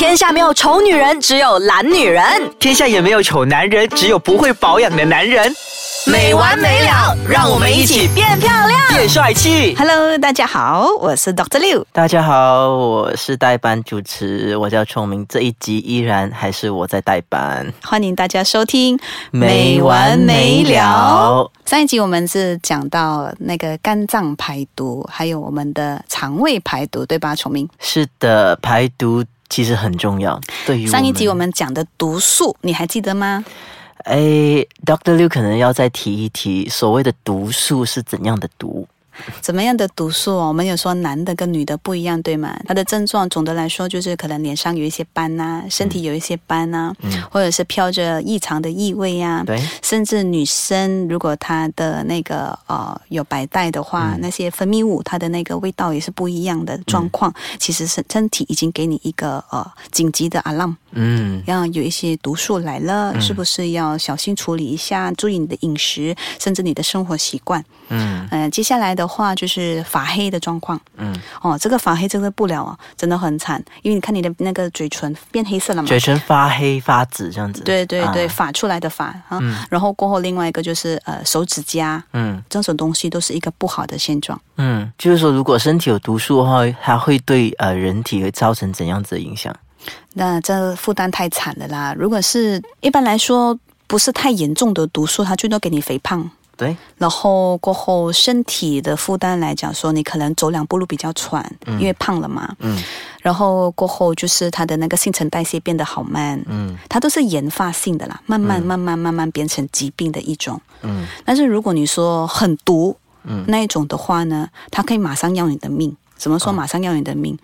天下没有丑女人，只有懒女人。天下也没有丑男人，只有不会保养的男人。没完没了，让我们一起变漂亮、变帅气。Hello，大家好，我是 Dr. Liu。大家好，我是代班主持，我叫崇明。这一集依然还是我在代班，欢迎大家收听没完没了。上一集我们是讲到那个肝脏排毒，还有我们的肠胃排毒，对吧？崇明，是的，排毒其实很重要。对于上一集我们讲的毒素，你还记得吗？哎，Doctor Liu 可能要再提一提，所谓的毒素是怎样的毒？怎么样的毒素哦？我们有说男的跟女的不一样，对吗？它的症状总的来说就是可能脸上有一些斑呐、身体有一些斑呐、嗯或者是飘着异常的异味呀、对，甚至女生如果她的那个呃有白带的话，那些分泌物它的那个味道也是不一样的状况。其实是身体已经给你一个呃紧急的 alarm，嗯要有一些毒素来了，是不是要小心处理一下？注意你的饮食，甚至你的生活习惯。嗯呃，接下来的话就是发黑的状况。嗯，哦，这个发黑真的不了哦，真的很惨，因为你看你的那个嘴唇变黑色了嘛。嘴唇发黑发紫这样子。对对对，啊发出来的发啊，嗯然后过后另外一个就是呃手指甲，嗯这种东西都是一个不好的现状。嗯，就是说，如果身体有毒素的话，它会对呃人体会造成怎样子的影响？那这负担太惨了啦！如果是一般来说不是太严重的毒素，它最多给你肥胖。对，然后过后身体的负担来讲说，你可能走两步路比较喘，因为胖了嘛。嗯然后过后就是它的那个新陈代谢变得好慢，嗯它都是研发性的啦，慢慢慢慢慢慢变成疾病的一种。嗯但是如果你说很毒，嗯那一种的话呢，它可以马上要你的命。怎么说马上要你的命？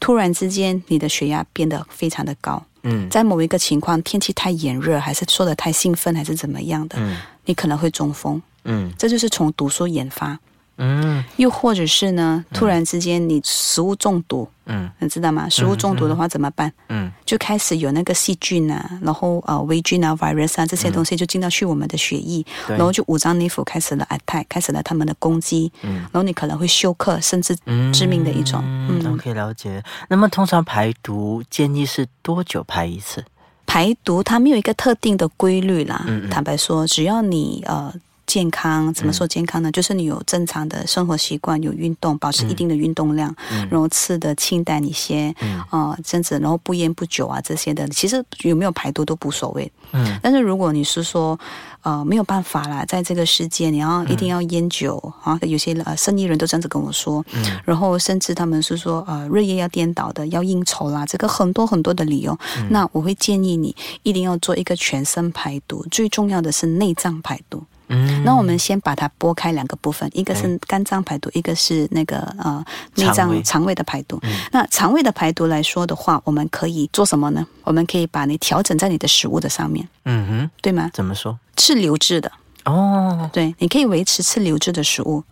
突然之间，你的血压变得非常的高，嗯在某一个情况，天气太炎热，还是说的太兴奋，还是怎么样的，嗯你可能会中风。嗯这就是从毒素研发，嗯又或者是呢，突然之间你食物中毒，嗯你知道吗？食物中毒的话怎么办？嗯就开始有那个细菌啊，然后呃微菌啊、virus 啊这些东西就进到去我们的血液，对然后就五脏内腑开始了 attack，开始了他们的攻击，嗯然后你可能会休克，甚至致命的一种。嗯嗯，，OK，了解。那么通常排毒建议是多久排一次？排毒它没有一个特定的规律啦。嗯嗯坦白说，只要你呃。健康怎么说健康呢？就是你有正常的生活习惯，有运动，保持一定的运动量，嗯然后吃的清淡一些，嗯啊，甚至然后不烟不酒啊这些的，其实有没有排毒都无所谓。嗯但是如果你是说，呃，没有办法啦，在这个世界你要一定要烟酒、啊，有些呃生意人都这样子跟我说，嗯然后甚至他们是说，呃，日夜要颠倒的，要应酬啦，这个很多很多的理由。那我会建议你一定要做一个全身排毒，最重要的是内脏排毒。嗯那我们先把它拨开两个部分，一个是肝脏排毒，一个是那个呃内脏肠胃的排毒。那肠胃的排毒来说的话，我们可以做什么呢？我们可以把你调整在你的食物的上面，嗯哼，对吗？怎么说？吃流质的，哦，对，你可以维持吃流质的食物，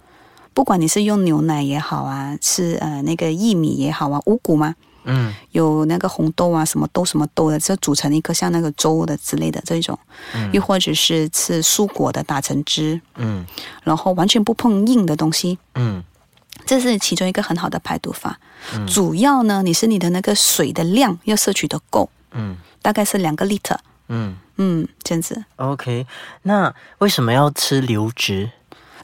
不管你是用牛奶也好啊，吃呃那个薏米也好啊，五谷吗？嗯。有那个红豆啊，什么豆什么豆的，就煮成一个像那个粥的之类的这种，嗯，又或者是吃蔬果的打成汁，嗯。然后完全不碰硬的东西，嗯。这是其中一个很好的排毒法。主要呢，你是你的那个水的量要摄取的够，嗯。大概是两个 liter，嗯。嗯，这样子。，OK。那为什么要吃流质？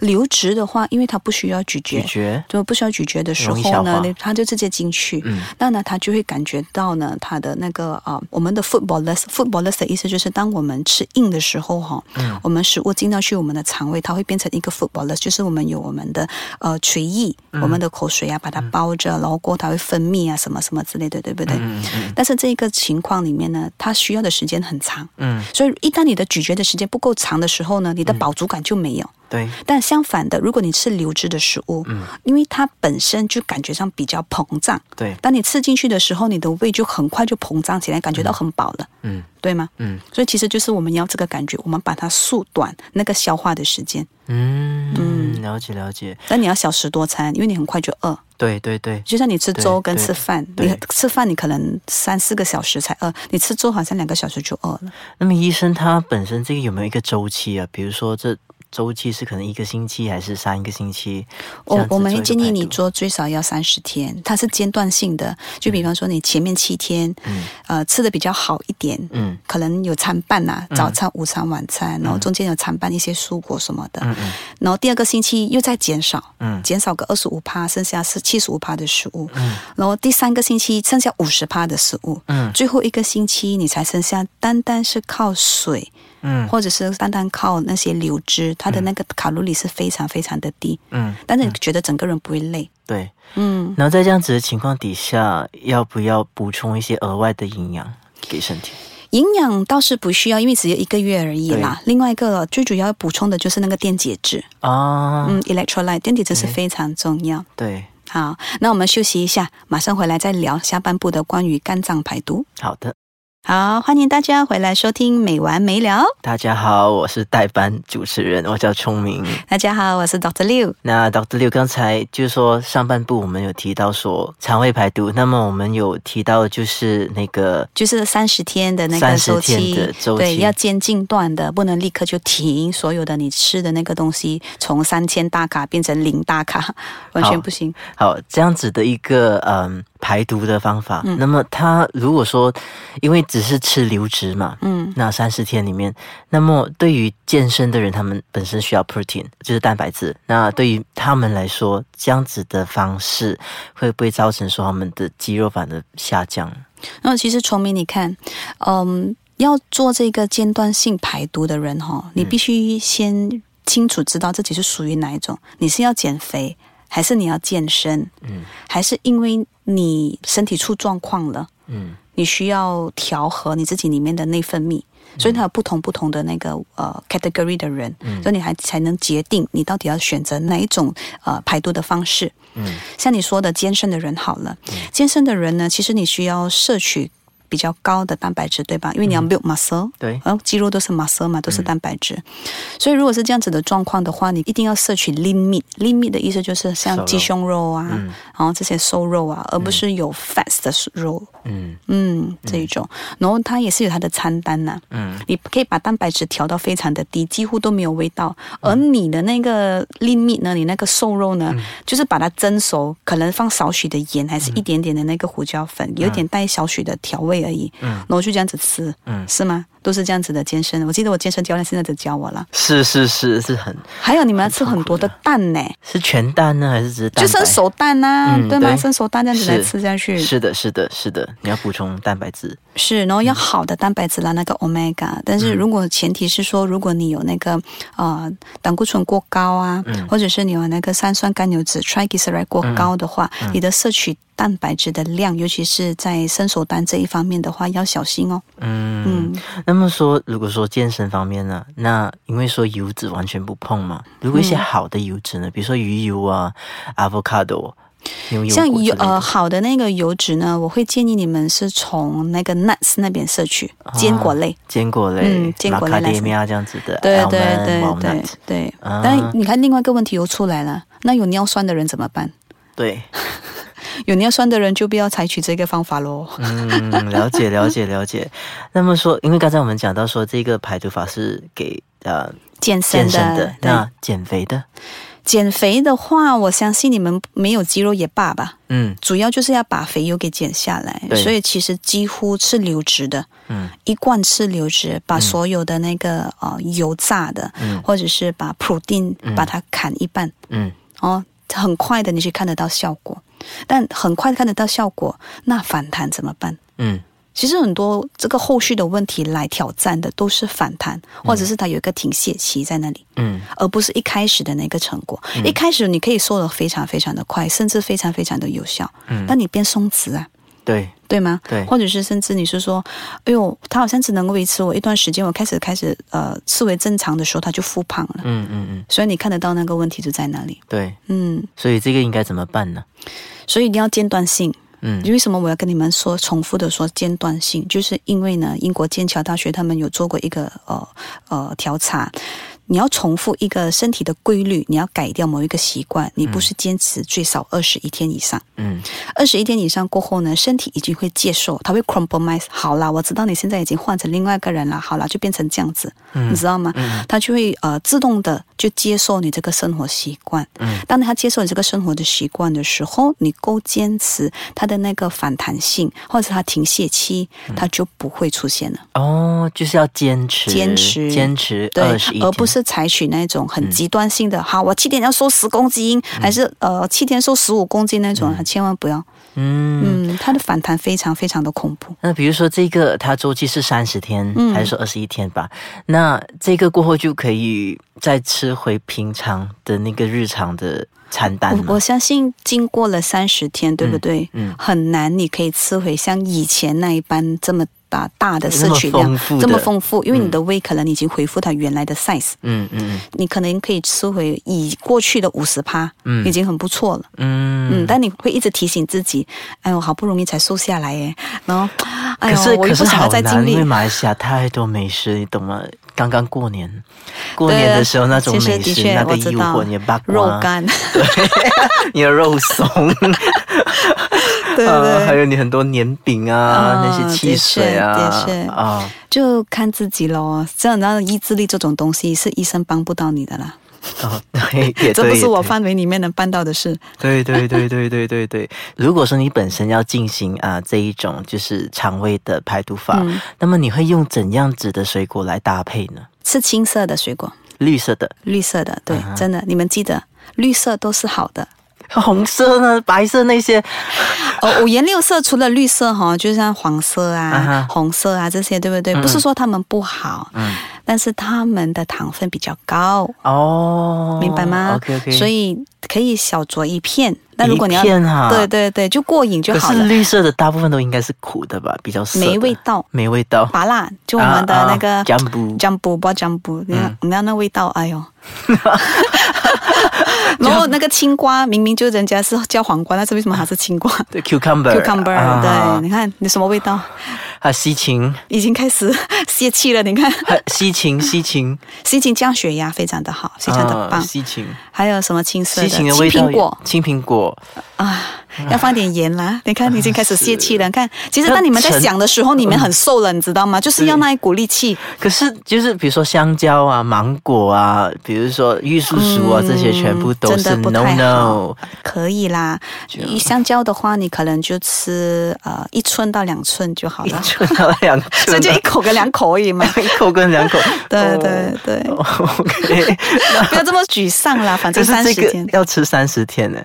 流质的话，因为它不需要咀嚼，咀嚼？就不需要咀嚼的时候呢它就直接进去。嗯那呢，它就会感觉到呢，它的那个啊、我们的 footballers，footballers 的意思就是，当我们吃硬的时候哈，嗯我们食物进到去我们的肠胃，它会变成一个 footballers，就是我们有我们的呃垂液，嗯我们的口水啊，把它包着，然后过它会分泌啊，什么什么之类的，对不对？嗯嗯但是这个情况里面呢，它需要的时间很长，嗯，所以一旦你的咀嚼的时间不够长的时候呢，你的饱足感就没有。对，但相反的，如果你吃流质的食物，嗯因为它本身就感觉上比较膨胀，对，当你吃进去的时候，你的胃就很快就膨胀起来，感觉到很饱了，嗯对吗？嗯所以其实就是我们要这个感觉，我们把它缩短那个消化的时间。嗯嗯，了解了解。但你要小食多餐，因为你很快就饿。对对对，就像你吃粥跟吃饭，你吃饭你可能三四个小时才饿，你吃粥好像两个小时就饿了。那么医生他本身这个有没有一个周期啊？比如说这周期是可能一个星期还是三个星期？我我们建议你做最少要三十天，它是间断性的。就比方说你前面七天，嗯呃，吃的比较好一点，嗯可能有餐半呐、嗯早餐、午餐、晚餐，然后中间有餐半一些蔬果什么的。嗯嗯然后第二个星期又再减少，嗯减少个二十五趴，剩下是七十五趴的食物。嗯然后第三个星期剩下五十趴的食物。嗯最后一个星期你才剩下单单是靠水，嗯或者是单单靠那些流汁，它的那个卡路里是非常非常的低，嗯，但是你觉得整个人不会累。对。嗯，然后在这样子的情况底下，要不要补充一些额外的营养给身体？营养倒是不需要，因为只有一个月而已啦。另外一个最主要补充的就是那个电解质，啊，嗯，electrolyte 电解质是嗯非常重要。对，好，那我们休息一下，马上回来再聊下半部的关于肝脏排毒。好的。好，欢迎大家回来收听《没完没了》。大家好，我是代班主持人，我叫聪明。大家好，我是 Doctor Liu。那 Dr. 六刚才就是说上半部我们有提到说肠胃排毒，那么我们有提到就是那个就是三十天的那个周期，天的周期对，要间近断的，不能立刻就停所有的你吃的那个东西，从三千大卡变成零大卡，完全不行。好这样子的一个嗯排毒的方法。嗯那么他如果说因为只是吃流质嘛，嗯那三十天里面，那么对于健身的人，他们本身需要 protein，就是蛋白质。那对于他们来说，这样子的方式会不会造成说他们的肌肉反而下降？那其实崇明，你看，嗯，要做这个间断性排毒的人哈，你必须先清楚知道自己是属于哪一种，你是要减肥，还是你要健身，嗯还是因为你身体出状况了，嗯你需要调和你自己里面的内分泌。所以它有不同不同的那个呃 category 的人，嗯所以你还才能决定你到底要选择哪一种呃排毒的方式。嗯像你说的健身的人好了，健身的人呢，其实你需要摄取比较高的蛋白质，对吧？因为你要 build muscle，、对，然后肌肉都是 muscle 嘛，都是蛋白质。所以如果是这样子的状况的话，你一定要摄取 lean meat。lean meat 的意思就是像鸡胸肉啊，嗯。然后这些瘦肉啊，而不是有 fats 的肉。嗯。嗯，这一种，然后它也是有它的餐单呐、嗯。你可以把蛋白质调到非常的低，几乎都没有味道。而你的那个 lean meat 呢，你那个瘦肉呢，就是把它蒸熟，可能放少许的盐，还是一点点的那个胡椒粉，有点带少许的调味而已。嗯然后就这样子吃，嗯，是吗？都是这样子的健身。我记得我健身教练现在在教我了。是是是是很还有你们要吃很多的蛋呢，是全蛋呢，还是只是蛋？就生熟蛋呐、嗯对吗？生熟蛋这样子来吃下去，是的，是的，是的，你要补充蛋白质。是，然后要好的蛋白质啦，那个 omega。但是如果前提是说，如果你有那个呃胆固醇过高啊，嗯或者是你有那个三酸甘油脂 triglyceride 过高的话，你的摄取蛋白质的量，尤其是在生熟蛋这一方面的话，要小心哦。嗯，嗯，那么说，如果说健身方面呢，那因为说油脂完全不碰嘛，如果一些嗯好的油脂呢，比如说鱼油啊、avocado、像油呃好的那个油脂呢，我会建议你们是从那个 nuts 那边摄取坚果类。坚果类、嗯坚果类来这样子的，对对对对对，啊。但你看另外一个问题又出来了，那有尿酸的人怎么办？对，有尿酸的人就不要采取这个方法喽。嗯，了解 了解了解。那么说，因为刚才我们讲到说这个排毒法是给呃健身的，身的，对。那减肥的，减肥的话，我相信你们没有肌肉也罢吧，嗯。主要就是要把肥油给减下来。对。所以其实几乎是流质的，嗯。一贯吃流质，把所有的那个呃油炸的，嗯。或者是把 protein 嗯。把它砍一半，嗯。哦，很快的你去看得到效果。但很快看得到效果，那反弹怎么办？嗯其实很多这个后续的问题来挑战的都是反弹，或者是它有一个停歇期在那里。嗯而不是一开始的那个成果。一开始你可以瘦的非常非常的快，甚至非常非常的有效，嗯，但你变松弛啊，对对吗？对或者是甚至你是说，哎呦，他好像只能够维持我一段时间，我开始开始呃视为正常的时候，他就复胖了。嗯嗯嗯所以你看得到那个问题就在那里，对，嗯，所以这个应该怎么办呢？所以一定要间断性。嗯为什么我要跟你们说重复的说间断性？就是因为呢，英国剑桥大学他们有做过一个呃呃调查，你要重复一个身体的规律，你要改掉某一个习惯，你不是坚持最少二十一天以上。嗯，二十一天以上过后呢，身体已经会接受，它会 compromise。好啦，我知道你现在已经换成另外一个人了，好啦，就变成这样子，你知道吗？它就会呃自动的就接受你这个生活习惯。嗯，当他接受你这个生活的习惯的时候，你够坚持，他的那个反弹性或者他停歇期，它就不会出现了。哦，就是要坚持，坚持坚持对二十一，而不是采取那种很极端性的，好，我七天要瘦十公斤，还是呃七天瘦十五公斤那种，千万不要。嗯。嗯，它的反弹非常非常的恐怖。那比如说这个，它周期是三十天，嗯还是说二十一天吧？那这个过后就可以再吃回平常的那个日常的餐单吗我我？相信经过了三十天，对不对？嗯很难你可以吃回像以前那一般这么大大的摄取量这么丰富，因为你的胃可能已经恢复它原来的 size，嗯嗯你可能可以吃回以过去的五十趴，嗯。已经很不错了。嗯。嗯，但你会一直提醒自己，哎呦，好不容易才瘦下来耶，然后，哎呦，可是我又不想要，再经历因为。马来西亚太多美食，你懂吗？刚刚过年，过年的时候那种美食，的确那个诱我知道。惑，你的八肉，干，对，你的肉松，对呃对。还有你很多年饼啊，啊那些汽水啊，的确的确啊，就看自己咯。这样的意志力这种东西是医生帮不到你的啦，哦，对，也这不是我范围里面能办到的事。对对对对对对对，如果说你本身要进行啊、这一种就是肠胃的排毒法，嗯。那么你会用怎样子的水果来搭配呢？吃青色的水果，绿色的、绿色的，对，嗯真的，你们记得，绿色都是好的。红色呢、白色那些，哦，五颜六色除了绿色哈，就像黄色啊、红色啊这些，对不对？不是说他们不好，嗯，但是它们的糖分比较高，哦，明白吗 OK OK，所以可以小酌一片。那如果你要一片哈对对对，就过瘾就好了。是绿色的大部分都应该是苦的吧，比较没味道，没味道。拔辣，就我们的那个姜布，姜布不姜布，你看嗯你看那味道，哎呦。然后那个青瓜明明就人家是叫黄瓜，但是为什么还是青瓜 对 cucumber？cucumber，、啊对，你看你什么味道？还有西芹，已经开始泄气了，你看，还西芹，西芹，西芹降血压非常的好，非常的棒。啊西芹，还有什么青色的青苹果青苹果，啊，要放点盐啦。你看，你已经开始泄气了。你看，其实当你们在想的时候，你们很瘦了，你知道吗？就是要那一股力气。可是就是比如说香蕉啊、芒果啊，比如说玉树薯啊，嗯这些全部都真是的不 no 太 no。可以啦，以香蕉的话，你可能就吃呃一寸到两寸就好了一，寸到两寸，所以就一口跟两口而已嘛。一口跟两口。对 对对，哦 OK，不要这么沮丧啦，反正三十天。要吃三十天呢。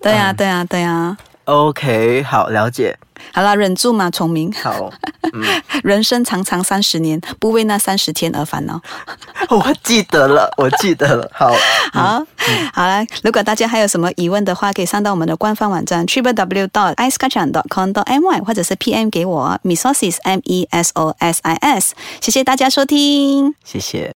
对呀对呀对呀。OK，好，了解。好啦，忍住嘛，崇明。好，人生长长三十年，不为那三十天而烦恼。我记得了，我记得了。好，好，好了，如果大家还有什么疑问的话，可以上到我们的官方网站 triple w dot i c e k a c h a n dot com dot my，或者是 PM 给我 mesosis m e s o s i s。谢谢大家收听。谢谢。